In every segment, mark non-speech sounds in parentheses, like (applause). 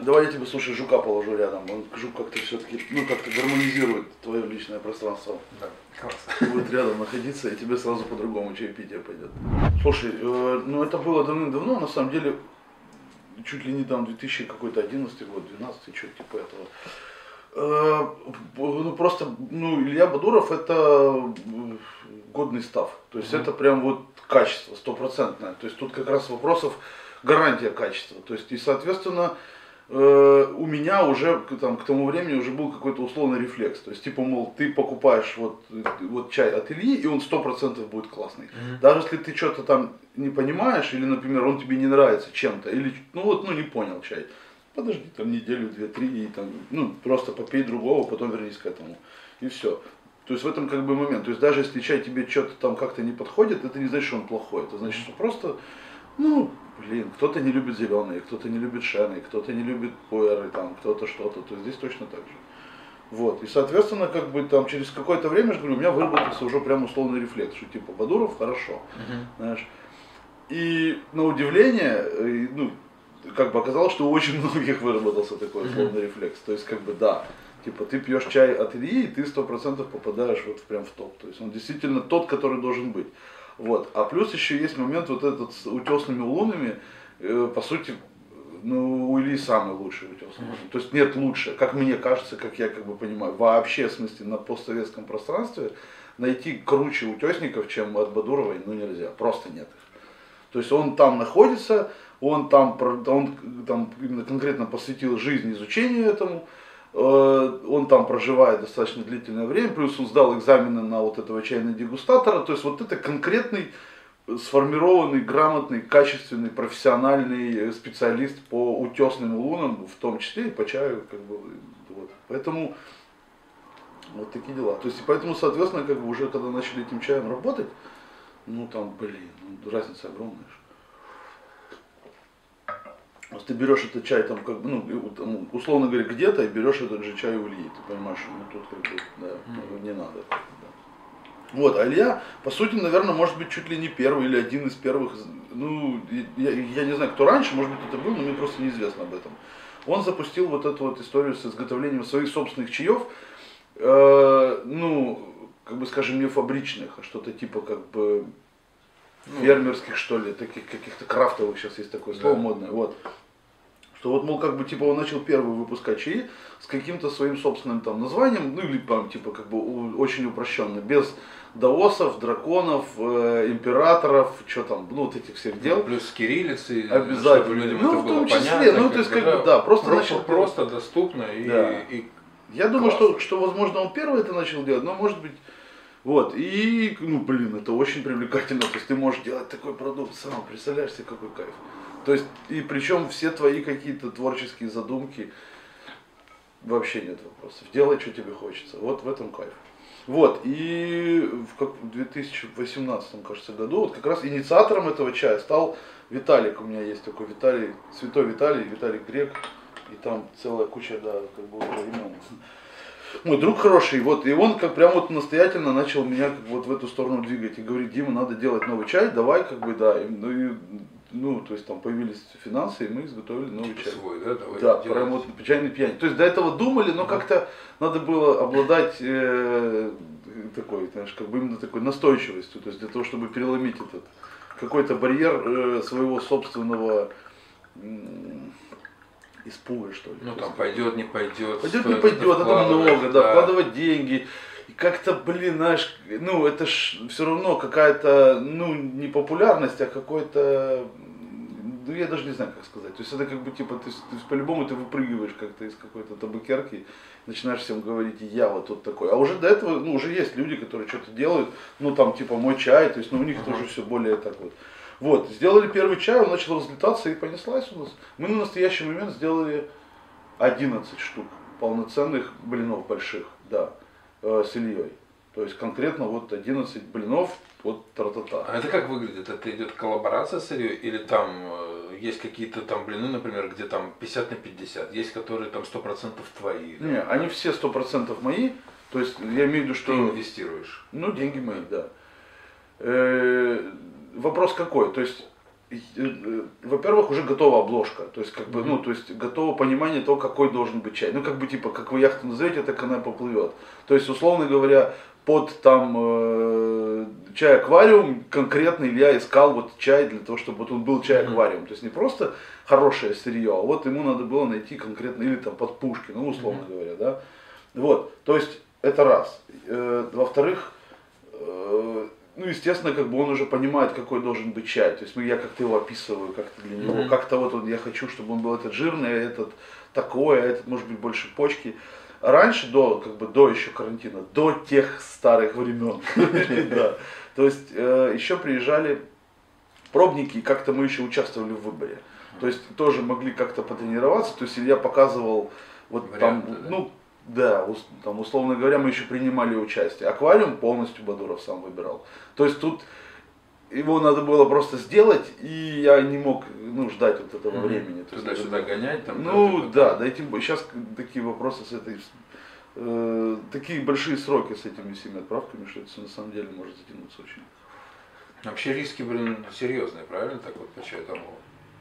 Давай я тебе, слушай, жука положу рядом. Он жук как-то все-таки, ну, как-то гармонизирует твое личное пространство. Да, класс. Будет рядом находиться, и тебе сразу по-другому чаепитие пойдет. Слушай, э, ну это было давным-давно, на самом деле, чуть ли не там 2000 какой-то 11 год, 12 что-то типа этого. Э, ну просто, ну Илья Бадуров это годный став. То есть это прям вот качество стопроцентное. То есть тут как раз вопросов гарантия качества. То есть и соответственно э, у меня уже там, к тому времени уже был какой-то условный рефлекс. То есть, типа, мол, ты покупаешь вот, вот чай от Ильи, и он сто процентов будет классный. Мгм. Даже если ты что-то там не понимаешь, или, например, он тебе не нравится чем-то, или, ну вот, ну не понял чай. Подожди там неделю, две, три, и там, ну, просто попей другого, потом вернись к этому. И все. То есть в этом как бы момент. То есть даже если чай тебе что-то там как-то не подходит, это не значит, что он плохой. Это значит, что просто, ну, блин, кто-то не любит зеленые, кто-то не любит шены, кто-то не любит пуэры, там, кто-то что-то. То есть здесь точно так же. Вот. И, соответственно, как бы там через какое-то время, я же говорю, у меня выработался уже прям условный рефлекс, что типа Бадуров хорошо, Мгм. знаешь. И на удивление, э, ну, как бы оказалось, что у очень (laughs) многих выработался такой условный рефлекс. То есть, как бы, да, типа, ты пьешь чай от Ильи, и ты сто процентов попадаешь вот прям в топ. То есть, он действительно тот, который должен быть. Вот. А плюс еще есть момент вот этот с утесными лунами, э, по сути, ну, у Ильи самый лучший утесный лун. То есть нет лучше, как мне кажется, как я как бы понимаю, вообще, в смысле, на постсоветском пространстве найти круче утесников, чем от Бадуровой, ну нельзя, просто нет их. То есть он там находится, он там, он там именно конкретно посвятил жизнь изучению этому, он там проживает достаточно длительное время, плюс он сдал экзамены на вот этого чайного дегустатора, то есть вот это конкретный э, сформированный, грамотный, качественный, профессиональный э, специалист по утесным лунам, в том числе и по чаю, как бы, вот. Поэтому вот такие дела. То есть, и поэтому, соответственно, как бы уже когда начали этим чаем работать, ну там, блин, ну, разница огромная. ж. Если ты берешь этот чай там, как бы, ну, вот, условно говоря, где-то и берешь этот же чай у Ильи, ты понимаешь, ну тут как бы, да, ну, не надо. да. Вот, а Илья, по сути, наверное, может быть чуть ли не первый или один из первых, ну, я, я не знаю, кто раньше, может быть, это был, но мне просто неизвестно об этом. Он запустил вот эту вот историю с изготовлением своих собственных чаев, э, ну, как бы, скажем, не фабричных, а что-то типа как бы фермерских, что ли, таких каких-то крафтовых, сейчас есть такое слово Да. модное, вот. Что вот, мол, как бы, типа, он начал первый выпускать чаи с каким-то своим собственным там названием, ну, или там, типа, как бы, очень упрощенно, без даосов, драконов, э, императоров, что там, ну, вот этих всех дел. Плюс с кириллицей, Обязательно. чтобы людям Ну, это в было том числе, понятно. ну, то есть, как бы, да, просто про- начал- просто доступно и, Да. и Я думаю, что, что, возможно, он первый это начал делать, но может быть, вот, и, ну, блин, это очень привлекательно, то есть ты можешь делать такой продукт сам, представляешь себе, какой кайф. То есть, и причем все твои какие-то творческие задумки, вообще нет вопросов, делай, что тебе хочется, вот в этом кайф. Вот, и в, как, в 2018, кажется, году, вот как раз инициатором этого чая стал Виталик, у меня есть такой Виталий, Святой Виталий, Виталий Грек, и там целая куча, да, как бы имен. Мой друг хороший, вот, и он как прям вот настоятельно начал меня как вот в эту сторону двигать и говорит, Дима, надо делать новый чай, давай, как бы, да, и, ну, и, ну, то есть там появились финансы, и мы изготовили новый чай. свой, да, давай Да, делать. прям вот чайный пьянь. То есть до этого думали, но как-то надо было обладать э, такой, знаешь, как бы именно такой настойчивостью, то есть для того, чтобы переломить этот какой-то барьер э, своего собственного м, испуга, что ли. Ну там пойдет, не пойдет. Пойдет, не пойдет, это вкладывать, много, да, вкладывать деньги. И как-то, блин, знаешь, ну это ж все равно какая-то, ну, не популярность, а какой-то, ну я даже не знаю, как сказать. То есть это как бы типа, ты, есть по-любому ты выпрыгиваешь как-то из какой-то табакерки, начинаешь всем говорить, я вот тут такой. А уже до этого, ну уже есть люди, которые что-то делают, ну там типа мой чай, то есть, ну у них тоже все более так вот. Вот, сделали первый чай, он начал разлетаться и понеслась у нас. Мы на настоящий момент сделали 11 штук полноценных блинов больших, да, э, с Ильей. То есть конкретно вот 11 блинов от А тра-та-та. это как выглядит? Это идет коллаборация с Ильей или там э, есть какие-то там блины, например, где там 50 на 50, есть которые там 100% твои. да? Не, они все 100% мои, то есть я имею в виду, Ты что... инвестируешь. Ну, деньги мои, да. Э, вопрос какой? То есть э, э, во-первых, уже готова обложка, то есть как бы, ну, то есть готово понимание того, какой должен быть чай. Ну, как бы типа, как вы яхту назовете, так она поплывет. То есть, условно говоря, под там э, чай аквариум конкретно Илья искал вот чай для того, чтобы вот он был чай аквариум. То есть не просто хорошее сырье, а вот ему надо было найти конкретно или там под пушки, ну условно говоря, да. Вот, то есть это раз. Э, во-вторых, э, ну, естественно, как бы он уже понимает, какой должен быть чай. То есть ну, я как-то его описываю, как-то для него, mm-hmm. как-то вот он, я хочу, чтобы он был этот жирный, а этот такой, а этот может быть больше почки. Раньше, до, как бы до еще карантина, до тех старых времен. (laughs) То есть э, еще приезжали пробники, и как-то мы еще участвовали в выборе. То есть тоже могли как-то потренироваться. То есть я показывал вот там, ну, да, там, условно говоря, мы еще принимали участие. Аквариум полностью Бадуров сам выбирал. То есть тут его надо было просто сделать, и я не мог ну, ждать вот этого mm-hmm. времени. Туда-сюда гонять там? Ну да, да, и тем сейчас такие вопросы с этой, э, такие большие сроки с этими всеми отправками, что это на самом деле может затянуться очень. Вообще риски, блин, серьезные, правильно, так вот по чаю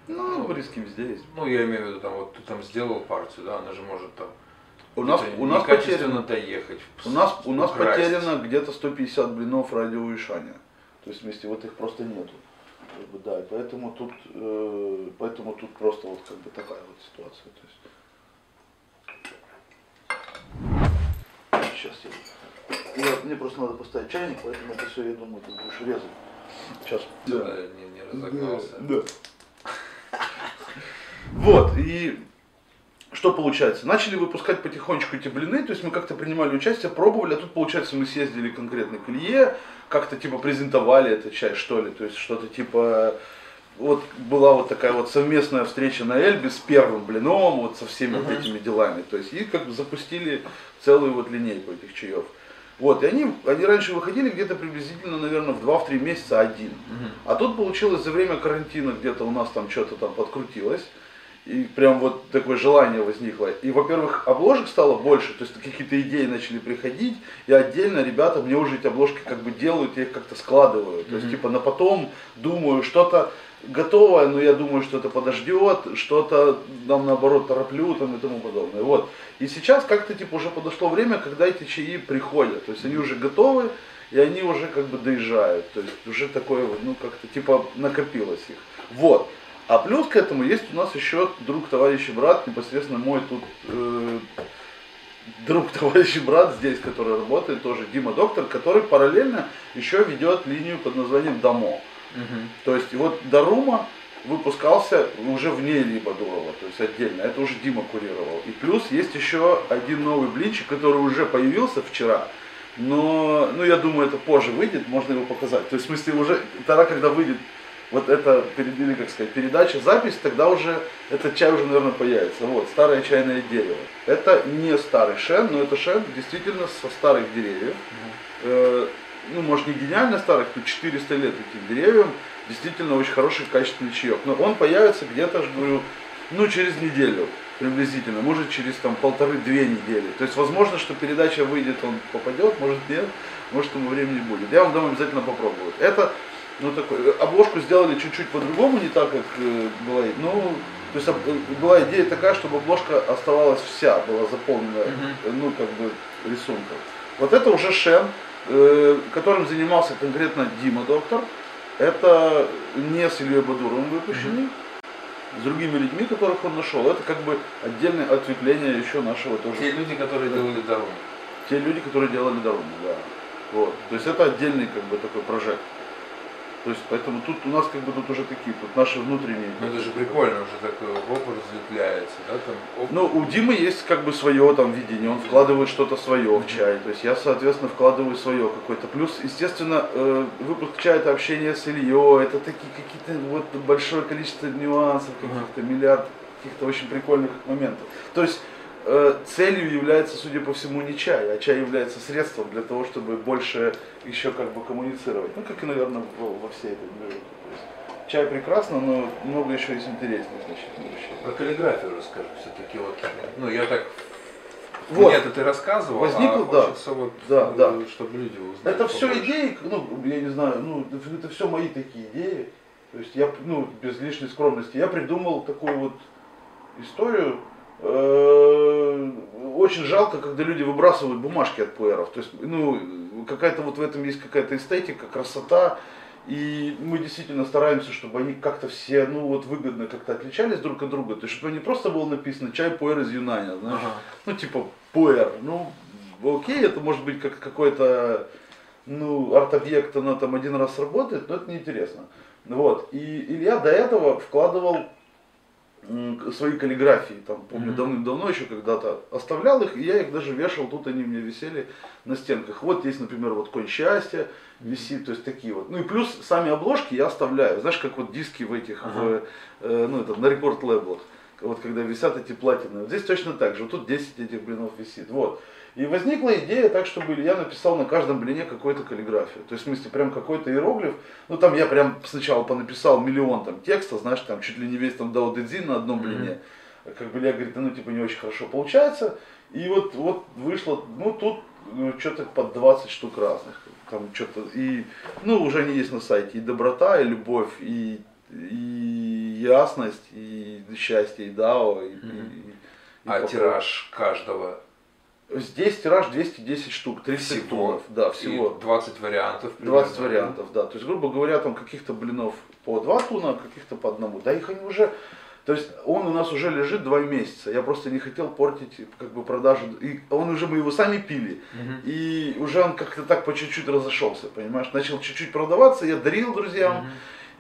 Ну, ну, риски везде есть. Ну, я имею в виду, там, вот ты там сделал партию, да, она же может там у нас, у нас потеряно, доехать. У нас, у нас потеряно где-то 150 блинов радиоуешания. То есть вместе вот их просто нету. Как бы, да, и поэтому тут, э, поэтому тут просто вот как бы такая вот ситуация. То есть... Сейчас я, я, мне просто надо поставить чайник, поэтому это все, я думаю, ты будешь резать. Сейчас. Да, да не, не разогнался. Да. да. Вот, и что получается? Начали выпускать потихонечку эти блины, то есть мы как-то принимали участие, пробовали, а тут получается мы съездили конкретно к Илье, как-то типа презентовали этот чай, что ли, то есть что-то типа вот была вот такая вот совместная встреча на Эльбе с первым блином, вот со всеми uh-huh. вот этими делами. То есть и как бы запустили целую вот линейку этих чаев. Вот, и они, они раньше выходили где-то приблизительно, наверное, в 2-3 месяца один. Uh-huh. А тут получилось за время карантина где-то у нас там что-то там подкрутилось. И прям вот такое желание возникло. И, во-первых, обложек стало больше, то есть какие-то идеи начали приходить, и отдельно ребята мне уже эти обложки как бы делают, я их как-то складываю. То есть, mm-hmm. типа, на потом думаю, что-то готовое, но я думаю, что это подождет, что-то там наоборот тороплю там и тому подобное. Вот. И сейчас как-то типа уже подошло время, когда эти чаи приходят. То есть они уже готовы, и они уже как бы доезжают. То есть уже такое, ну как-то типа накопилось их. Вот. А плюс к этому есть у нас еще друг, товарищ и брат, непосредственно мой тут э, друг, (laughs) товарищ и брат здесь, который работает, тоже Дима Доктор, который параллельно еще ведет линию под названием Дамо. Угу. То есть вот Дарума выпускался уже вне либо Дурова, то есть отдельно. Это уже Дима курировал. И плюс есть еще один новый блинчик, который уже появился вчера. Но, ну, я думаю, это позже выйдет, можно его показать. То есть, в смысле, уже тогда, когда выйдет вот это, или как сказать, передача, запись, тогда уже этот чай уже, наверное, появится. Вот, старое чайное дерево. Это не старый шен, но это шен действительно со старых деревьев. Э, ну, может, не гениально старых, тут 400 лет этим деревьям. Действительно очень хороший, качественный чаек. Но он появится где-то, говорю, ну, через неделю приблизительно, может через там полторы-две недели. То есть возможно, что передача выйдет, он попадет, может нет, может ему времени будет. Я вам дам обязательно попробовать. Это ну такой, э, обложку сделали чуть-чуть по-другому, не так, как э, была, ну, то есть э, была идея такая, чтобы обложка оставалась вся, была заполнена, uh-huh. ну, как бы, рисунком. Вот это уже Шен, э, которым занимался конкретно Дима Доктор. Это не с Ильей Бадуровым выпущенный, uh-huh. с другими людьми, которых он нашел. Это как бы отдельное ответвление еще нашего тоже. Те люди, которые делали дорогу. Те люди, которые делали дорогу, да. Вот. То есть это отдельный как бы такой прожект. То есть, поэтому тут у нас как бы тут уже такие, тут наши внутренние. Ну это же прикольно, уже так оп, разветвляется, да, там. Оп. Ну, у Димы есть как бы свое там видение, он вкладывает что-то свое в чай. То есть я, соответственно, вкладываю свое какое-то. Плюс, естественно, э, выпуск чая это общение с Ильей, это такие какие-то вот большое количество нюансов, каких-то миллиард каких-то очень прикольных моментов. То есть целью является, судя по всему, не чай, а чай является средством для того, чтобы больше еще как бы коммуницировать. Ну, как и, наверное, во, всей этой движухе. Чай прекрасно, но много еще есть интересных значительных вещей. Про каллиграфию расскажи все-таки. Вот, ну, я так вот. Мне это ты рассказывал, Возникло, а да. вот, да, да. чтобы люди узнали. Это побольше. все идеи, ну, я не знаю, ну, это все мои такие идеи. То есть я, ну, без лишней скромности, я придумал такую вот историю, э, очень жалко, когда люди выбрасывают бумажки от пуэров. То есть, ну, какая-то вот в этом есть какая-то эстетика, красота. И мы действительно стараемся, чтобы они как-то все, ну вот выгодно как-то отличались друг от друга. То есть, чтобы не просто было написано чай пуэр из Юнаня, знаешь. Ага. Ну, типа пуэр. Ну, окей, это может быть как какой-то, ну, арт-объект, оно там один раз работает, но это неинтересно. Вот. И Илья до этого вкладывал свои каллиграфии, там, помню, Мгм. давным-давно еще когда-то оставлял их, и я их даже вешал, тут они у меня висели на стенках. Вот есть, например, вот конь счастья висит, то есть такие вот. Ну и плюс сами обложки я оставляю, знаешь, как вот диски в этих, Ага. в, э, ну это, на рекорд лейблах, вот когда висят эти платины. Вот здесь точно так же, вот тут 10 этих блинов висит, вот. И возникла идея так, чтобы я написал на каждом блине какую-то каллиграфию. То есть, в смысле, прям какой-то иероглиф. Ну, там я прям сначала понаписал миллион там текста, знаешь, там чуть ли не весь там Дао Цзин на одном блине. Как бы я говорит, ну, типа, не очень хорошо получается. И вот, вот вышло, ну, тут что-то под 20 штук разных. Там что-то, и, ну, уже они есть на сайте, и доброта, и любовь, и, и ясность, и счастье, и дао, и, и- и- и А покой. тираж каждого Здесь тираж 210 штук, 30 Всего? тонов, да, и всего. 20 вариантов. 20 примерно. вариантов, да. То есть, грубо говоря, там каких-то блинов по 2 туна, а каких-то по одному. Да их они уже, то есть он у нас уже лежит 2 месяца. Я просто не хотел портить как бы продажу. И он уже, мы его сами пили. Мгм. И уже он как-то так по чуть-чуть разошелся, понимаешь? Начал чуть-чуть продаваться, я дарил друзьям. Мгм.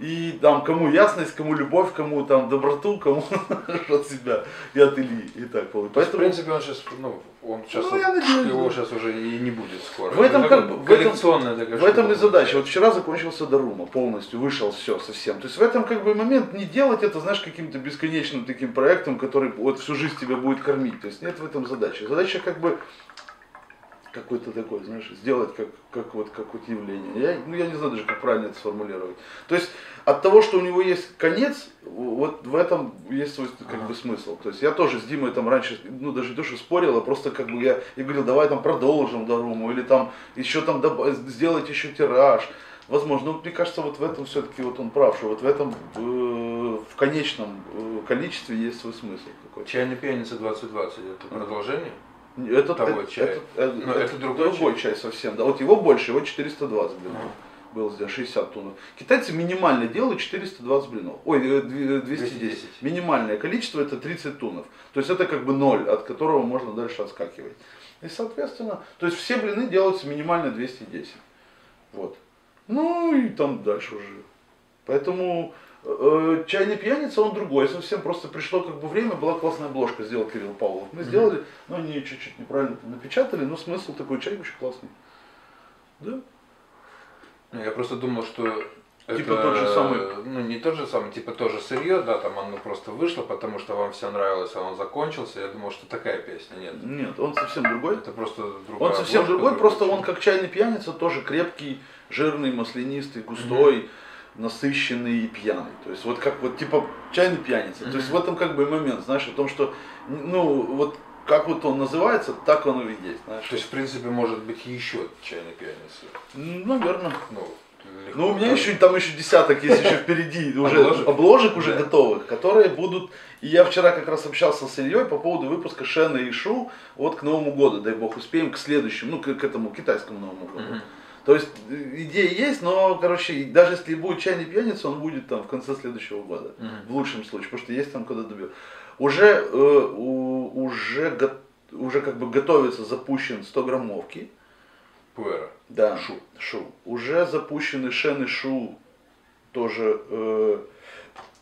И там кому ясность, кому любовь, кому там доброту, кому (laughs) от себя и от Ильи. И так получилось. То есть, в Поэтому принципе, он сейчас, ну, он сейчас, Ну, я надеюсь, его да. сейчас уже и не будет скоро. В этом Это как в этом- такая В этом и задача. Вот вчера закончился Дарума полностью, вышел все совсем. То есть в этом как бы момент не делать это, знаешь, каким-то бесконечным таким проектом, который вот всю жизнь тебя будет кормить. То есть нет в этом задачи. Задача как бы какой-то такой, знаешь, сделать как, как вот как вот явление. Я, ну, я не знаю даже, как правильно это сформулировать. То есть от того, что у него есть конец, вот в этом есть свой как Ага. бы смысл. То есть я тоже с Димой там раньше, ну даже что спорил, а просто как бы я, я говорил, давай там продолжим Даруму, или там еще там добав- сделать еще тираж. Возможно, ну, мне кажется, вот в этом все-таки вот он прав, что вот в этом э, в конечном э, количестве есть свой смысл какой-то. Чайная пьяница 2020, это Ага. Продолжение? Это, Того это, чая. это- это- Но это другой чай. совсем. Да, вот его больше, его 420 блинов. Ага. Было сделано 60 тонн. Китайцы минимально делают 420 блинов. Ой, э, две- 210. 210. Минимальное количество это 30 тоннов. То есть это как бы ноль, от которого можно дальше отскакивать. И соответственно, то есть все блины делаются минимально 210. Вот. Ну и там дальше уже. Поэтому э, чайный пьяница, он другой совсем. Просто пришло как бы время, была классная обложка, сделал Кирилл Павлов. Мы сделали, ну они чуть-чуть неправильно там напечатали, но смысл такой, чай очень классный. Да? Я просто думал, что Типа это, тот же самый. Ну, не тот же самый, типа тоже сырье, да, там оно просто вышло, потому что вам все нравилось, а он закончился. Я думал, что такая песня. Нет. Нет, он совсем другой. Это просто другая Он совсем обложка, другой, просто чай. он как чайный пьяница, тоже крепкий, жирный, маслянистый, густой, насыщенный и пьяный. То есть вот как вот типа чайный пьяница. То есть в этом как бы момент, знаешь, о том, что ну вот как вот он называется, так он и есть, знаешь. То есть, в принципе, может быть еще чайная пьяница. Ну, наверное. Ну, легко. Ну, у меня еще там еще десяток есть еще впереди, уже Обложек? обложек уже Да. готовых, которые будут. И я вчера как раз общался с Ильей по поводу выпуска Шена и Шу вот к Новому году, дай бог успеем, к следующему, ну, к, к этому китайскому Новому году. То есть э, идея есть, но, короче, даже если будет чайный пьяница, он будет там в конце следующего года. Мгм. В лучшем случае, потому что есть там куда добьет. Уже, э, у- уже, го- уже как бы готовится, запущен 100 граммовки. Пуэра. Да, Шу. Шу. Уже запущены Шен и Шу, тоже э,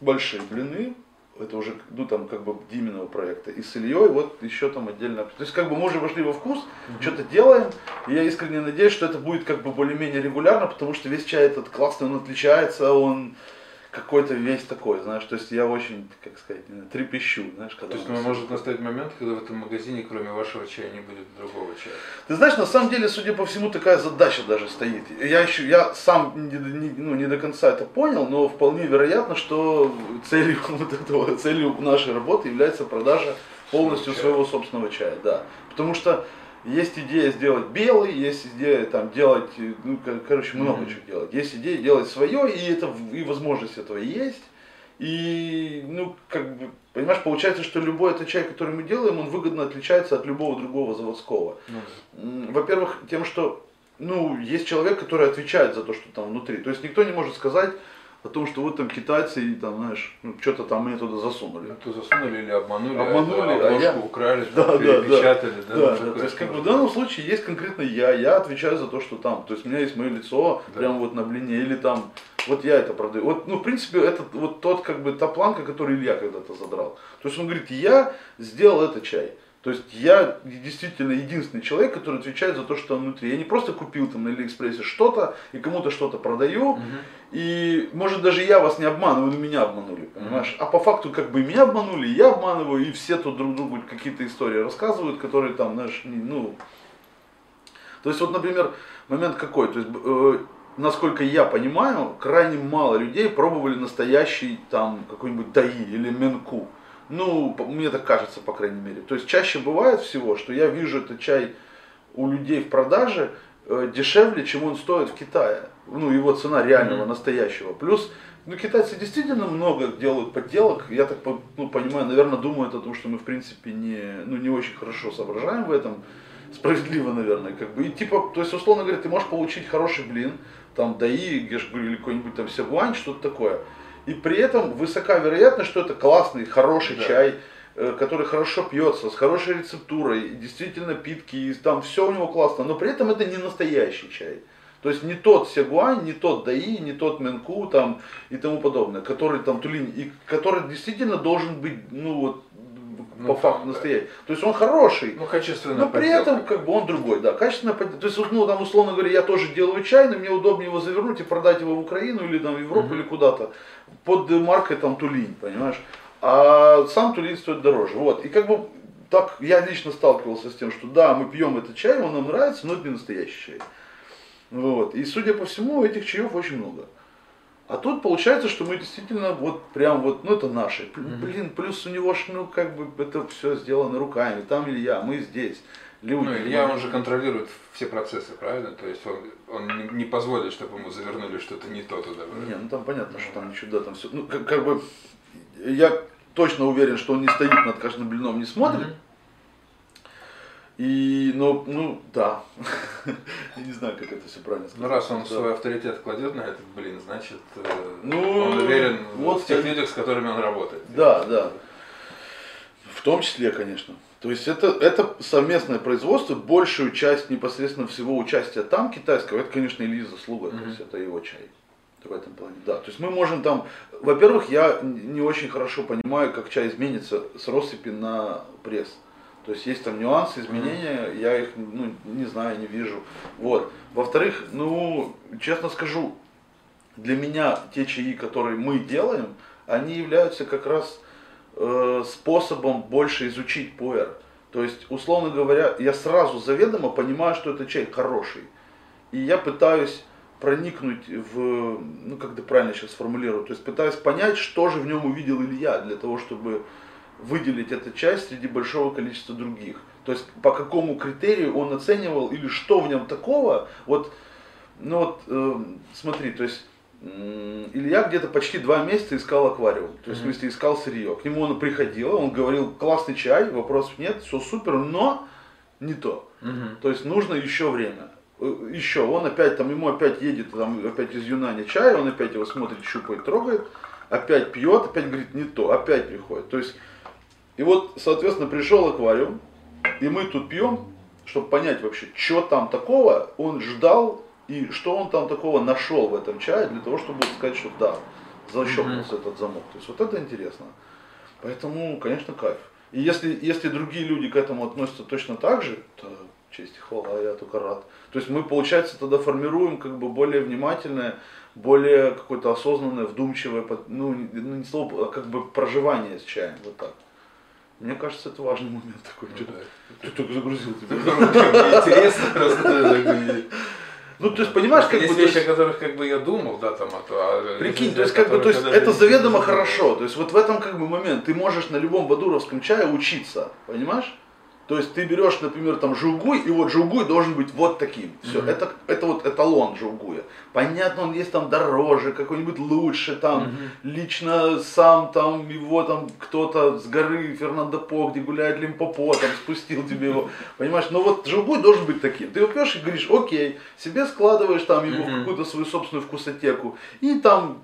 большие блины. Это уже, ну там как бы Диминого проекта. И с Ильей вот еще там отдельно. То есть как бы мы уже вошли во вкус, что-то делаем. И я искренне надеюсь, что это будет как бы более-менее регулярно, потому что весь чай этот классный, он отличается, он какой-то весь такой, знаешь, то есть я очень, как сказать, трепещу, знаешь, когда То есть может настать момент, когда в этом магазине, кроме вашего чая, не будет другого чая. Ты знаешь, на самом деле, судя по всему, такая задача даже стоит. Я еще, я сам не, не- ну, не до конца это понял, но вполне вероятно, что целью (laughs) вот этого, целью нашей работы является продажа полностью Чая. своего собственного чая, да. Потому что Есть идея сделать белый, есть идея там делать, ну, короче, много mm-hmm. чего делать. Есть идея делать свое, и это и возможность этого есть. И, ну, как бы, понимаешь, получается, что любой этот чай, который мы делаем, он выгодно отличается от любого другого заводского. Mm-hmm. Во-первых, тем, что, ну, есть человек, который отвечает за то, что там внутри. То есть никто не может сказать, о том, что вот там китайцы, там, знаешь, ну, что-то там мне туда засунули. Это засунули или обманули, обманули а, а я... украли, (laughs) да, да, перепечатали. Да, да, да, да. То есть, как бы в данном случае есть конкретно я, я отвечаю за то, что там. То есть у меня есть мое лицо да. прямо вот на блине, или там, вот я это продаю. Вот, ну, в принципе, это вот тот, как бы, та планка, которую Илья когда-то задрал. То есть он говорит, я сделал этот чай. То есть я действительно единственный человек, который отвечает за то, что там внутри. Я не просто купил там на Алиэкспрессе что-то и кому-то что-то продаю. Угу. И может даже я вас не обманываю, но меня обманули, понимаешь? Угу. А по факту как бы меня обманули, я обманываю, и все тут друг другу какие-то истории рассказывают, которые там, знаешь, ну... То есть вот, например, момент какой, то есть э, насколько я понимаю, крайне мало людей пробовали настоящий там какой-нибудь даи или менку. Ну, мне так кажется, по крайней мере. То есть чаще бывает всего, что я вижу этот чай у людей в продаже э, дешевле, чем он стоит в Китае. Ну, его цена реального, mm-hmm. настоящего. Плюс, ну, китайцы действительно много делают подделок. Я так ну, понимаю, наверное, думают о том, что мы, в принципе, не, ну, не очень хорошо соображаем в этом. Справедливо, наверное, как бы. И типа, то есть, условно говоря, ты можешь получить хороший блин, там, даи, или какой-нибудь там сягуань, что-то такое и при этом высока вероятность, что это классный, хороший да. чай, э, который хорошо пьется, с хорошей рецептурой, действительно питкий, там все у него классно, но при этом это не настоящий чай. То есть не тот Сягуань, не тот Даи, не тот Менку там и тому подобное, который там Тулин, и который действительно должен быть, ну вот, ну, по факту да. настоящий. То есть он хороший, ну, качественно но при этом как бы он другой, да, качественно То есть, ну там условно говоря, я тоже делаю чай, но мне удобнее его завернуть и продать его в Украину или там в Европу угу. или куда-то под маркой там Тулин, понимаешь? А сам Тулин стоит дороже. Вот. И как бы так я лично сталкивался с тем, что да, мы пьем этот чай, он нам нравится, но это не настоящий чай. Вот. И судя по всему, этих чаев очень много. А тут получается, что мы действительно вот прям вот, ну это наши. Блин, плюс у него ж, ну как бы это все сделано руками. Там Илья, мы здесь. Люди. Ну, Илья, он же контролирует все процессы, правильно? То есть он, он не позволит, чтобы ему завернули что-то не то туда. Не, ну там понятно, что там ничего, да, там все. Ну, как, как бы я точно уверен, что он не стоит над каждым блином, не смотрит. Mm-hmm. И, ну, ну, да. (laughs) Я не знаю, как это все правильно сказать. Ну, раз он да. свой авторитет кладет на этот блин, значит, э, ну, он уверен вот в тех людях, с которыми он работает. Да, да. В том числе, конечно. То есть это, это совместное производство, большую часть непосредственно всего участия там китайского, это, конечно, Ильи заслуга, mm-hmm. то есть это его чай. В этом плане, да. То есть мы можем там, во-первых, я не очень хорошо понимаю, как чай изменится с россыпи на пресс. То есть есть там нюансы, изменения, mm-hmm. я их ну, не знаю, не вижу. Вот. Во-вторых, ну, честно скажу, для меня те чаи, которые мы делаем, они являются как раз э, способом больше изучить пуэр. То есть, условно говоря, я сразу заведомо понимаю, что это чай хороший. И я пытаюсь проникнуть в, ну как это правильно сейчас сформулирую, то есть пытаюсь понять, что же в нем увидел Илья, для того, чтобы выделить эту часть среди большого количества других. То есть по какому критерию он оценивал или что в нем такого, вот, ну вот, э, смотри, то есть Илья где-то почти два месяца искал аквариум, то есть, mm-hmm. в смысле, искал сырье. К нему он приходил, он говорил, классный чай, вопросов нет, все супер, но не то. Mm-hmm. То есть нужно еще время. Э, еще, он опять там, ему опять едет, там, опять из Юнани чай, он опять его смотрит, щупает, трогает, опять пьет, опять говорит, не то, опять приходит. То есть, и вот, соответственно, пришел аквариум, и мы тут пьем, чтобы понять вообще, что там такого, он ждал и что он там такого нашел в этом чае для того, чтобы сказать, что да, защелкнулся mm-hmm. этот замок. То есть вот это интересно. Поэтому, конечно, кайф. И если, если другие люди к этому относятся точно так же, то честь и хвала, я только рад. То есть мы, получается, тогда формируем как бы более внимательное, более какое-то осознанное, вдумчивое, ну, ну не слово, а как бы проживание с чаем, вот так. Мне кажется, это важный момент такой. Ну, да. Ты только загрузил тебя. (laughs) Интересно просто. Ну, то есть, понимаешь, как есть бы... Вещи, о которых как бы я думал, да, там, а то... А Прикинь, то есть, как бы, то есть, это заведомо хорошо. То есть, вот в этом как бы момент. Ты можешь на любом бадуровском чае учиться, понимаешь? То есть ты берешь, например, там жугуй, и вот жугуй должен быть вот таким. Все, Мгм. это, это вот эталон жугуя. Понятно, он есть там дороже, какой-нибудь лучше, там Мгм. лично сам там его там кто-то с горы Фернандо По, где гуляет Лимпопо, там спустил тебе его. Понимаешь, но вот жугуй должен быть таким. Ты его пьешь и говоришь, окей, себе складываешь там его в Мгм. какую-то свою собственную вкусотеку. И там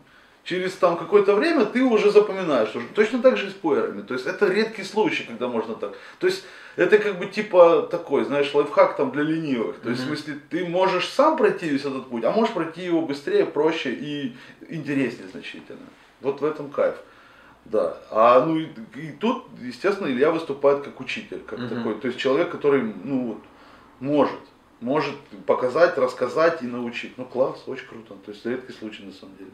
через там какое-то время ты уже запоминаешь. что- Точно так же и с пуэрами. То есть это редкий случай, когда можно так. То есть это как бы типа такой, знаешь, лайфхак там для ленивых. То есть в Мгм. смысле ты можешь сам пройти весь этот путь, а можешь пройти его быстрее, проще и интереснее значительно. Вот в этом кайф. Да. А ну и, и тут, естественно, Илья выступает как учитель, как Мгм. такой, то есть человек, который, ну вот, может, может показать, рассказать и научить. Ну класс, очень круто. То есть редкий случай на самом деле.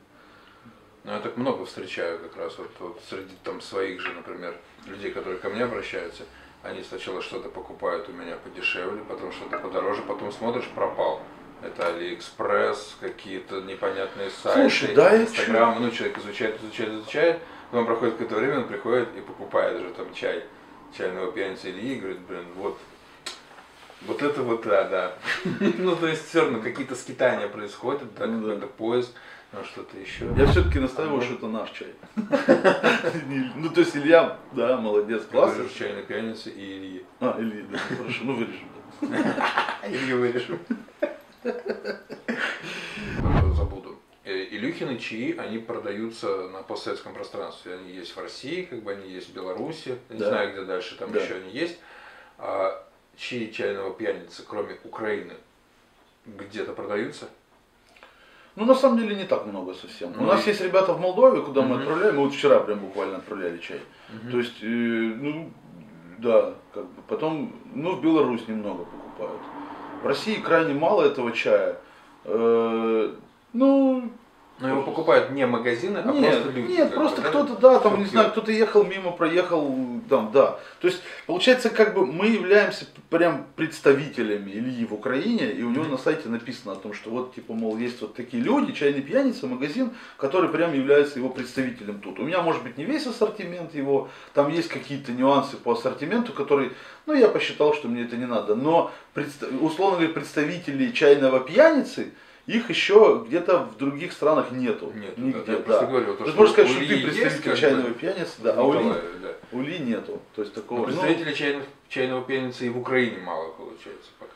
Ну, я так много встречаю как раз вот, вот среди там своих же, например, людей, которые ко мне обращаются. Они сначала что-то покупают у меня подешевле, потом что-то подороже, потом смотришь, пропал. Это Алиэкспресс, какие-то непонятные сайты, Слушай, да, Инстаграм. Ну, человек изучает, изучает, изучает, потом проходит какое-то время, он приходит и покупает уже там чай чайного пьяницы Ильи и говорит, блин, вот вот это вот да, да. (laughs) Ну, то есть все равно какие-то скитания происходят, да, Ну, да. какой-то поиск, ну, что-то еще. Я все-таки настаиваю, что это наш чай. (laughs) Ну, то есть Илья, да, молодец, классно. Класс. чайной пьяницы и Ильи. А, Илья, да, хорошо, ну вырежем. (laughs) Илью вырежем. (laughs) Забуду. Э, Илюхины чаи, они продаются на постсоветском пространстве. Они есть в России, как бы они есть в Беларуси. Я не знаю, где дальше там еще они есть. А чаи чайного пьяницы, кроме Украины, где-то продаются? Ну, на самом деле, не так много совсем. У Ну, нас и- есть ребята в Молдове, куда мы Мгм. отправляем. Мы вот вчера прям буквально отправляли чай. То есть, э, ну, да, как бы. Потом, ну, в Беларусь немного покупают. В России крайне мало этого чая. Э, ну, Но его покупают не магазины, а нет, просто люди. нет, просто кто-то, да, там, не знаю, кто-то ехал мимо, проехал, там, да. То есть, получается, как бы мы являемся прям представителями Ильи в Украине, и у него на сайте написано о том, что вот, типа, мол, есть вот такие люди, чайный пьяница, магазин, который прям является его представителем тут. У меня, может быть, не весь ассортимент его, там есть какие-то нюансы по ассортименту, которые, ну, я посчитал, что мне это не надо, но, условно говоря, представителей чайного пьяницы, их еще где-то в других странах нету. Нет, да, Нигде, да. просто говорю, то, То есть что можно сказать, что ты есть, представитель как бы, чайного пьяницы, да, а у Ли, Николаев, да. у Ли нету. То есть Ну, такого. ну, представителей чайных, чайного пьяницы и в Украине мало получается пока.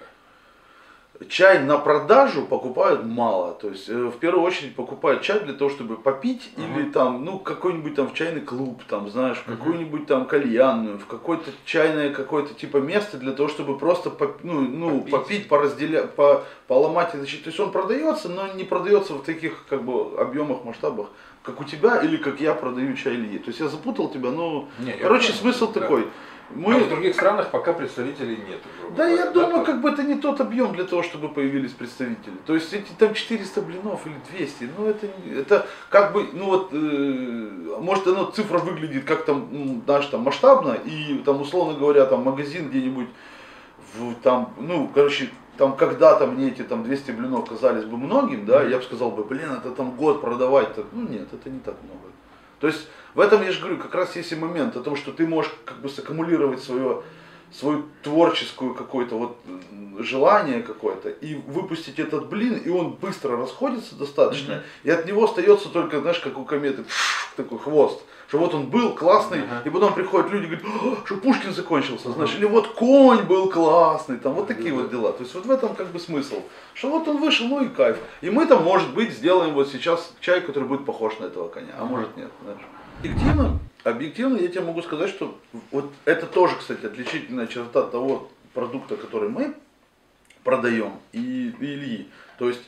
Чай на продажу покупают мало. То есть э, в первую очередь покупают чай для того, чтобы попить Ага. или там, ну, какой-нибудь там в чайный клуб, там, знаешь, в Мгм. какую-нибудь там кальянную, в какое-то чайное какое-то типа место для того, чтобы просто поп- ну, ну, Попить. попить, поразделять, по, поломать. и значит, То есть он продается, но не продается в таких как бы объемах, масштабах, как у тебя или как я продаю чай Ильи. То есть я запутал тебя, но Не, короче понял, смысл да. такой. Мы... в других странах пока представителей нет. Да, я думаю, как бы это не тот объем для того, чтобы появились представители. То есть эти там 400 блинов или 200, ну это, это как бы, ну вот, э, может оно цифра выглядит как там, ну, знаешь, там масштабно, и там, условно говоря, там магазин где-нибудь, в, там, ну, короче, там когда-то мне эти там 200 блинов казались бы многим, да, я бы сказал бы, блин, это там год продавать, -то. ну нет, это не так много. То есть в этом я же говорю, как раз есть и момент о том, что ты можешь как бы саккумулировать свое, свою творческую какое-то вот желание какое-то и выпустить этот блин, и он быстро расходится достаточно, Мгм. и от него остается только, знаешь, как у кометы, такой хвост. Что вот он был классный, Ага. и потом приходят люди и говорят, «О, что Пушкин закончился, знаешь, или вот конь был классный, там вот такие Да-да. вот дела. То есть вот в этом как бы смысл. Что вот он вышел, ну и кайф. И мы там, может быть, сделаем вот сейчас чай, который будет похож на этого коня, а Ага. может нет. знаешь. Объективно, объективно я тебе могу сказать, что вот это тоже, кстати, отличительная черта того продукта, который мы продаем и, и Ильи. То есть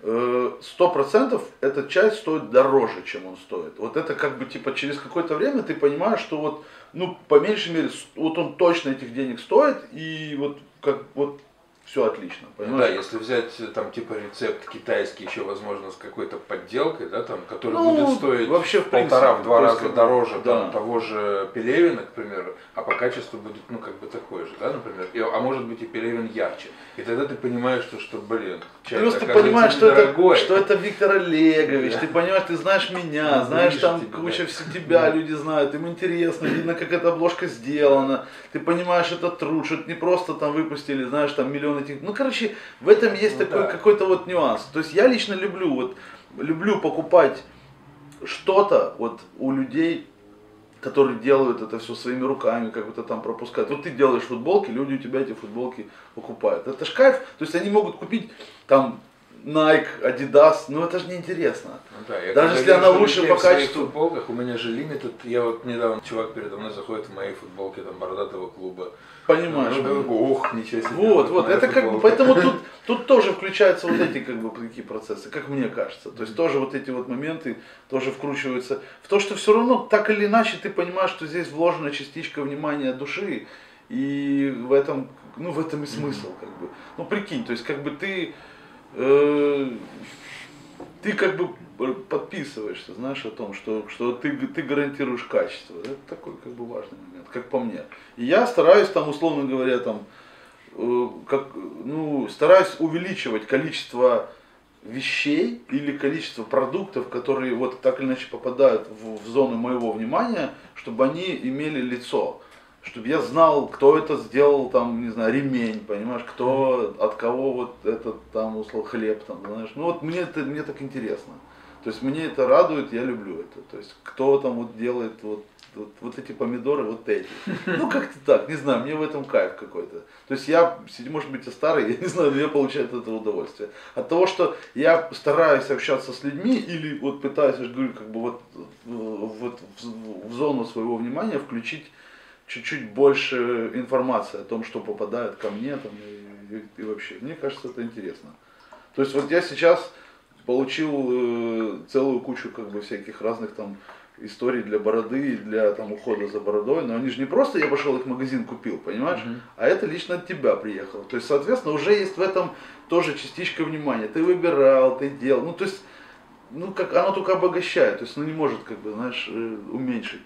э, сто процентов этот чай стоит дороже, чем он стоит. Вот это как бы типа через какое-то время ты понимаешь, что вот, ну, по меньшей мере, вот он точно этих денег стоит, и вот как вот все отлично. Понимаешь? Да, если взять э, там типа рецепт китайский, еще возможно с какой-то подделкой, да, там, который Ну, будет стоить вообще, в полтора, в два раза дороже да. там, того же Пелевина, к примеру, а по качеству будет, ну, как бы такой же, да, например, И- а может быть и Пелевин ярче. И тогда ты понимаешь, что, что блин, чай Плюс ты понимаешь, что дорогой. это, что это Виктор Олегович, Да. ты понимаешь, ты знаешь меня, Ну, знаешь там тебе, куча да. все тебя, люди знают, им интересно, видно, как эта обложка сделана, ты понимаешь, это труд, что это не просто там выпустили, знаешь, там миллион этих, ну, короче, в этом есть Ну, такой да. какой-то вот нюанс. То есть я лично люблю, вот, люблю покупать что-то вот у людей, которые делают это все своими руками, как бы то там пропускают. Вот ты делаешь футболки, люди у тебя эти футболки покупают. Это ж кайф. То есть они могут купить там Nike, Adidas, но это же неинтересно. Ну да, я Даже если она лучше по в качеству. футболках, у меня же лимитед, я вот недавно чувак передо мной заходит в моей футболке там бородатого клуба. Понимаешь? Ну, Ох, ничего себе. Вот, вот, это как бы, футболка». поэтому тут, тут тоже включаются вот эти как бы такие процессы, как мне кажется. То есть тоже вот эти вот моменты тоже вкручиваются в то, что все равно так или иначе ты понимаешь, что здесь вложена частичка внимания души, и в этом, ну в этом и смысл, как бы. Ну прикинь, то есть как бы ты, э, ты как бы подписываешься, знаешь, о том, что, что ты, ты гарантируешь качество. Это такой как бы важный момент, как по мне. И я стараюсь там, условно говоря, там, э, как, ну, стараюсь увеличивать количество вещей или количество продуктов, которые вот так или иначе попадают в, в зону моего внимания, чтобы они имели лицо. Чтобы я знал, кто это сделал, там, не знаю, ремень, понимаешь, кто, от кого вот этот там, условно, хлеб, там, знаешь. Ну вот мне это, мне так интересно. То есть мне это радует, я люблю это. То есть кто там вот делает вот, вот, вот эти помидоры, вот эти. Ну как-то так, не знаю, мне в этом кайф какой-то. То есть я, может быть, я старый, (laughs) я не знаю, но я получаю от этого удовольствие. От того, что я стараюсь общаться с людьми или вот пытаюсь, я же говорю, как бы вот, э, вот в, в зону своего внимания включить чуть-чуть больше информации о том, что попадает ко мне там, и, и- и вообще. Мне кажется, это интересно. То есть вот я сейчас получил э, целую кучу как бы всяких разных там историй для бороды и для там ухода за бородой, но они же не просто я пошел их в магазин купил, понимаешь, Мгм. а это лично от тебя приехало. То есть, соответственно, уже есть в этом тоже частичка внимания. Ты выбирал, ты делал, ну то есть, ну как оно только обогащает, то есть, ну не может как бы, знаешь, э, уменьшить.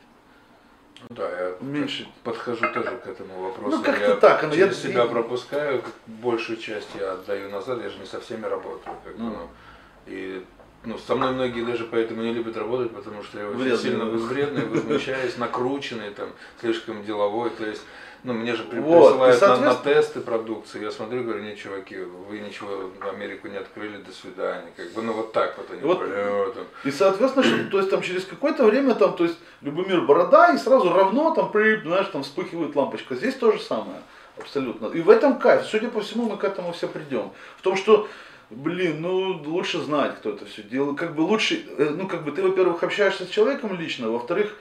Ну Да, я Уменьшить. подхожу тоже к этому вопросу. Ну, как-то я так, оно- я- через себя пропускаю, большую часть я отдаю назад, я же не со всеми работаю. Как бы, Ну. ну, и ну, со мной многие даже поэтому не любят работать, потому что я очень Вредный. сильно вредный, возмущаюсь, накрученный, там, слишком деловой. То есть, ну, мне же Вот, присылают и, на, на соответственно- тесты продукции. Я смотрю, говорю, не, чуваки, вы ничего в Америку не открыли, до свидания. Как бы, ну вот так вот они. Вот. «Бля, там». И соответственно, что, то есть там через какое-то время там, то есть Любомир борода и сразу равно там, при, знаешь, там вспыхивает лампочка. Здесь то же самое. Абсолютно. И в этом кайф. Судя по всему, мы к этому все придем. В том, что, блин, ну лучше знать, кто это все делает. Как бы лучше, э, ну как бы ты, во-первых, общаешься с человеком лично, во-вторых,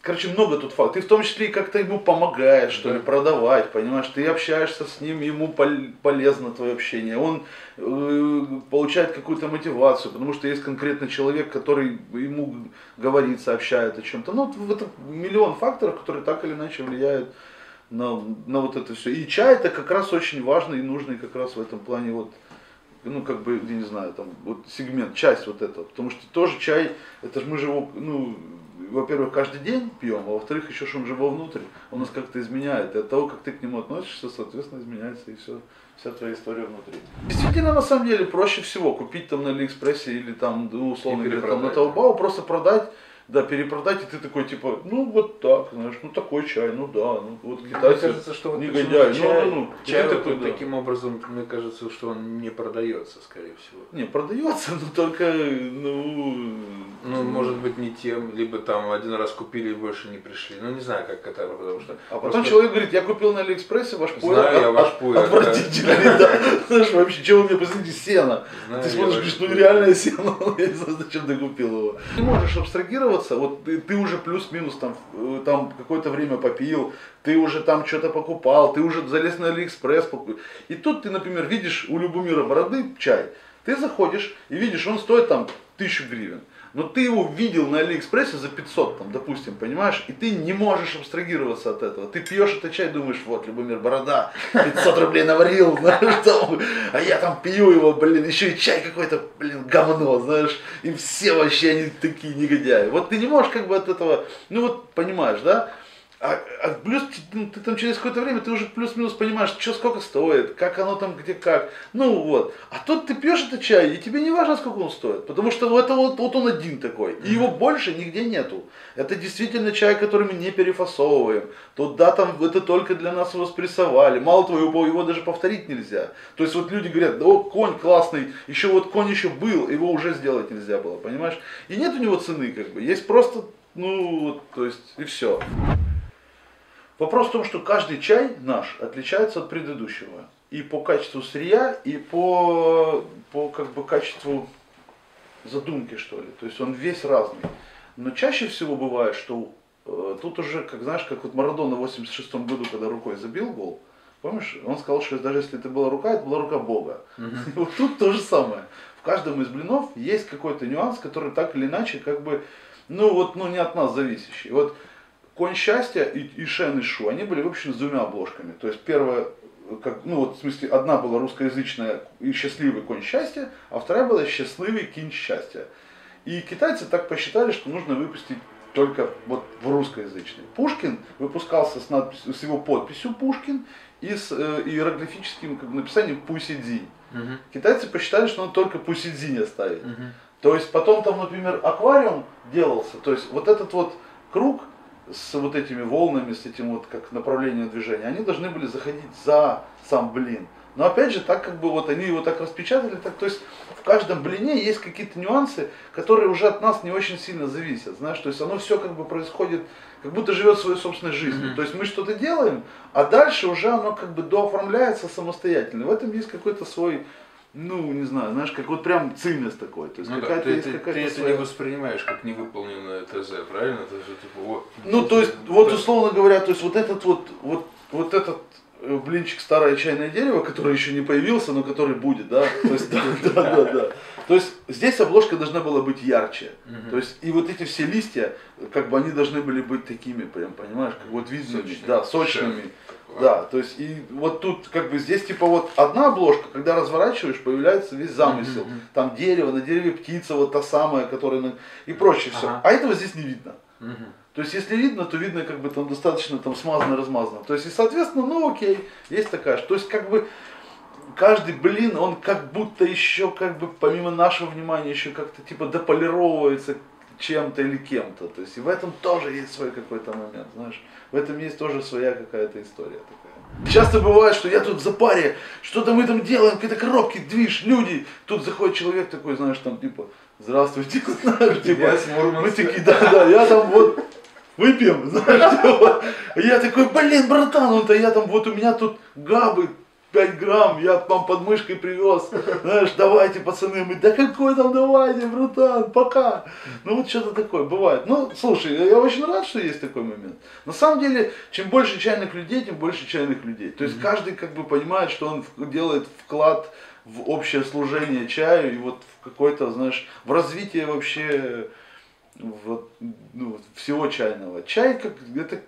Короче, много тут фактов. Ты в том числе и как-то ему помогаешь, что ли, Да. продавать, понимаешь? Ты общаешься с ним, ему пол- полезно твое общение. Он э, получает какую-то мотивацию, потому что есть конкретный человек, который ему говорит, сообщает о чем-то. Ну, это миллион факторов, которые так или иначе влияют на, на вот это все. И чай это как раз очень важный и нужный как раз в этом плане вот ну, как бы, я не знаю, там, вот сегмент, часть вот этого. Потому что тоже чай, это же мы же его, ну, во-первых, каждый день пьем, а во-вторых, еще что он же вовнутрь, он нас как-то изменяет. И от того, как ты к нему относишься, соответственно, изменяется и все, вся твоя история внутри. Действительно, на самом деле, проще всего купить там на Алиэкспрессе или там, ну, условно говоря, там на. Таобао, просто продать, да, перепродать, и ты такой, типа, ну, вот так, знаешь, ну, такой чай, ну, да, ну, вот Мне китайцы, кажется, что вот негодяи, ну, чай, ну, ну, чай вот такой, да. таким образом, мне кажется, что он не продается, скорее всего. Не, продается, но только, ну... Ну, может быть, не тем, либо там один раз купили и больше не пришли. Ну, не знаю, как это, потому что... А потом просто- человек говорит, я купил на Алиэкспрессе ваш пуэр. Знаю я ваш пуэр, Отвратительный, да. Знаешь, вообще, чего вы мне посмотрите, сено. Знаю Ты смотришь, говоришь, ну пуэр. нереальное сено, (laughs) я не знаю, зачем ты купил его. Ты можешь абстрагироваться, вот ты, ты уже плюс-минус там, э, там какое-то время попил, ты уже там что-то покупал, ты уже залез на Алиэкспресс, покупил. И тут ты, например, видишь у Любомира Бороды чай, ты заходишь и видишь, он стоит там тысячу гривен. Но ты его видел на Алиэкспрессе за 500, там, допустим, понимаешь, и ты не можешь абстрагироваться от этого. Ты пьешь этот чай, думаешь, вот, Любомир Борода, 500 рублей наварил, (laughs) знаешь, а я там пью его, блин, еще и чай какой-то, блин, говно, знаешь, и все вообще они такие негодяи. Вот ты не можешь как бы от этого, ну вот, понимаешь, да? А, а плюс ну, ты там через какое-то время ты уже плюс-минус понимаешь, что сколько стоит, как оно там, где как. Ну вот. А тут ты пьешь этот чай, и тебе не важно, сколько он стоит. Потому что это вот, вот он один такой. И его больше нигде нету. Это действительно чай, который мы не перефасовываем. Тут да, там это только для нас его спрессовали. Мало того, его, его даже повторить нельзя. То есть вот люди говорят, да вот конь классный, еще вот конь еще был, его уже сделать нельзя было, понимаешь? И нет у него цены, как бы. Есть просто, ну, вот, то есть, и все. Вопрос в том, что каждый чай наш отличается от предыдущего. И по качеству сырья, и по, по как бы, качеству задумки, что ли. То есть он весь разный. Но чаще всего бывает, что э, тут уже, как знаешь, как вот Марадона в 86 году, когда рукой забил гол, помнишь, он сказал, что даже если это была рука, это была рука Бога. Mm-hmm. (laughs) Вот тут то же самое. В каждом из блинов есть какой-то нюанс, который так или иначе, как бы, ну вот, ну не от нас зависящий. Вот Конь счастья и, и Шен и Шу, они были выпущены с двумя обложками. То есть первая, как, ну вот в смысле, одна была русскоязычная и счастливый конь счастья, а вторая была счастливый кинь счастья. И китайцы так посчитали, что нужно выпустить только вот в русскоязычный. Пушкин выпускался с, надписью, с его подписью Пушкин и с э, иероглифическим как, написанием Пусидзи. Угу. Китайцы посчитали, что надо только Пусидзи не оставить. Угу. То есть потом там, например, аквариум делался, то есть вот этот вот круг, с вот этими волнами, с этим вот как направлением движения, они должны были заходить за сам блин. Но опять же, так как бы вот они его так распечатали, так, то есть в каждом блине есть какие-то нюансы, которые уже от нас не очень сильно зависят, знаешь, то есть оно все как бы происходит, как будто живет своей собственной жизнью. Mm-hmm. То есть мы что-то делаем, а дальше уже оно как бы дооформляется самостоятельно. В этом есть какой-то свой ну, не знаю, знаешь, как вот прям цимес такой. То есть ну, какая-то ты, есть ты, какая-то ты своя... это не воспринимаешь как невыполненное ТЗ, правильно? То есть, типа, вот, ну, то есть, вот условно говоря, то есть вот этот вот, вот, вот этот блинчик старое чайное дерево, который еще не появился, но который будет, да? То есть, да, да, да, да. То есть здесь обложка должна была быть ярче. То есть и вот эти все листья, как бы они должны были быть такими, прям, понимаешь, как вот видными, да, сочными. Да, то есть и вот тут как бы здесь типа вот одна обложка, когда разворачиваешь, появляется весь замысел. Там дерево, на дереве птица, вот та самая, которая на... и прочее все. А этого здесь не видно. То есть если видно, то видно как бы там достаточно там смазано, размазано. То есть и соответственно, ну окей, есть такая. То есть как бы каждый блин, он как будто еще как бы помимо нашего внимания еще как-то типа дополировывается чем-то или кем-то. То есть и в этом тоже есть свой какой-то момент, знаешь. В этом есть тоже своя какая-то история такая. Часто бывает, что я тут в запаре, что-то мы там делаем, какие-то коробки, движ, люди. Тут заходит человек такой, знаешь, там типа, здравствуйте, (laughs) знаешь, типа, мы такие, да, да, я там вот выпьем, (laughs) знаешь. Я такой, блин, братан, он-то я там, вот у меня тут габы 5 грамм, я вам под мышкой привез, знаешь, давайте, пацаны, мы, да какой там давайте, братан, пока. Ну вот что-то такое бывает. Ну, слушай, я очень рад, что есть такой момент. На самом деле, чем больше чайных людей, тем больше чайных людей. То есть каждый как бы понимает, что он делает вклад в общее служение чаю и вот в какой-то, знаешь, в развитие вообще вот, ну, всего чайного. Чай как это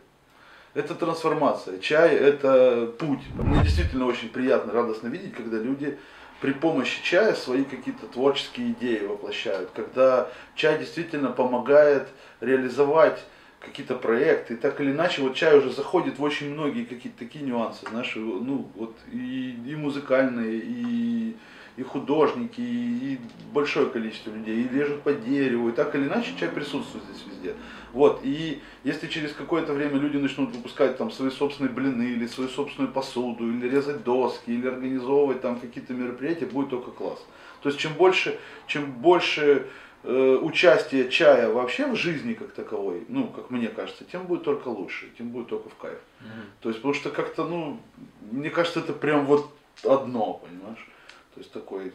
это трансформация. Чай – это путь. Мне действительно очень приятно, радостно видеть, когда люди при помощи чая свои какие-то творческие идеи воплощают. Когда чай действительно помогает реализовать какие-то проекты. И так или иначе, вот чай уже заходит в очень многие какие-то такие нюансы, знаешь, ну, вот и, и музыкальные, и и художники, и большое количество людей, и режут по дереву, и так или иначе чай присутствует здесь везде. Вот, и если через какое-то время люди начнут выпускать там свои собственные блины, или свою собственную посуду, или резать доски, или организовывать там какие-то мероприятия, будет только класс. То есть чем больше, чем больше э, участия чая вообще в жизни как таковой, ну, как мне кажется, тем будет только лучше, тем будет только в кайф. Mm-hmm. То есть, потому что как-то, ну, мне кажется, это прям вот одно, понимаешь? То есть такой,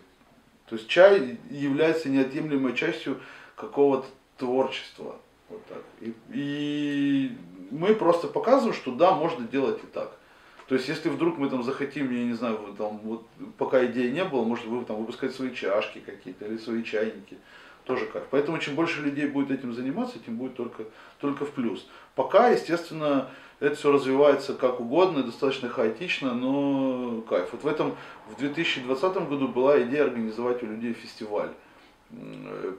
то есть чай является неотъемлемой частью какого-то творчества. Вот так. И, и мы просто показываем, что да, можно делать и так. То есть, если вдруг мы там захотим, я не знаю, там, вот, пока идеи не было, может вы там выпускать свои чашки какие-то или свои чайники. тоже кайф. Поэтому чем больше людей будет этим заниматься, тем будет только, только в плюс. Пока, естественно, это все развивается как угодно, достаточно хаотично, но кайф. Вот в этом, в 2020 году была идея организовать у людей фестиваль.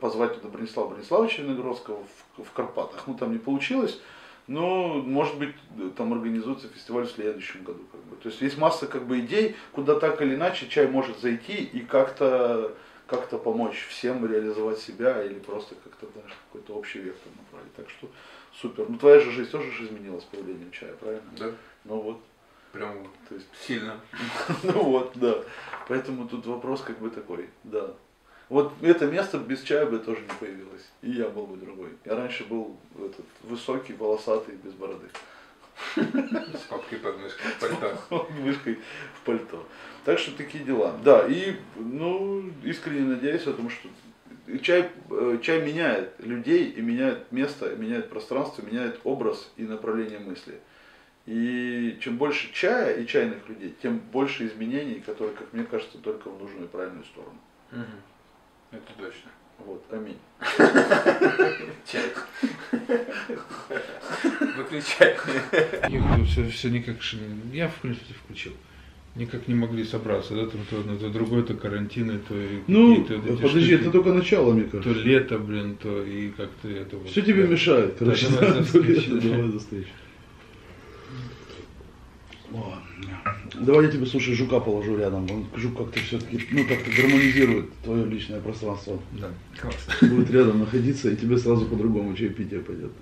Позвать туда Бронислава Брониславовича Виногродского в, в Карпатах. Ну, там не получилось. Но, может быть, там организуется фестиваль в следующем году. Как бы. То есть есть масса как бы идей, куда так или иначе чай может зайти и как-то как-то помочь всем реализовать себя или просто как-то даже какой-то общий вектор направить. Так что супер. Ну твоя же жизнь тоже же изменилась с появлением чая, правильно? Да. Ну вот. Прям то есть сильно. (laughs) ну вот, да. Поэтому тут вопрос как бы такой, да. Вот это место без чая бы тоже не появилось. И я был бы другой. Я раньше был этот высокий, волосатый, без бороды. С папкой под мышкой в пальто. (laughs) Мышкой в пальто. Так что такие дела. Да, и ну, искренне надеюсь, потому что чай, э, чай меняет людей и меняет место, меняет пространство, меняет образ и направление мысли. И чем больше чая и чайных людей, тем больше изменений, которые, как мне кажется, только в нужную и правильную сторону. Это точно. Вот, аминь. Чай. Выключай. Я все, все никак, я в принципе включил. Никак не могли собраться, да, там то, то, то другой, то карантины, то Ну, подожди, это только начало, мне кажется. То лето, блин, то и как-то это вот. Все тебе да. мешает, короче, давай да, то лето, давай за встречу. Давай я тебе, слушай, жука положу рядом. Он, жук как-то все-таки, ну, как-то гармонизирует твое личное пространство. Да, классно. Будет рядом находиться, и тебе сразу по-другому чаепитие пойдет.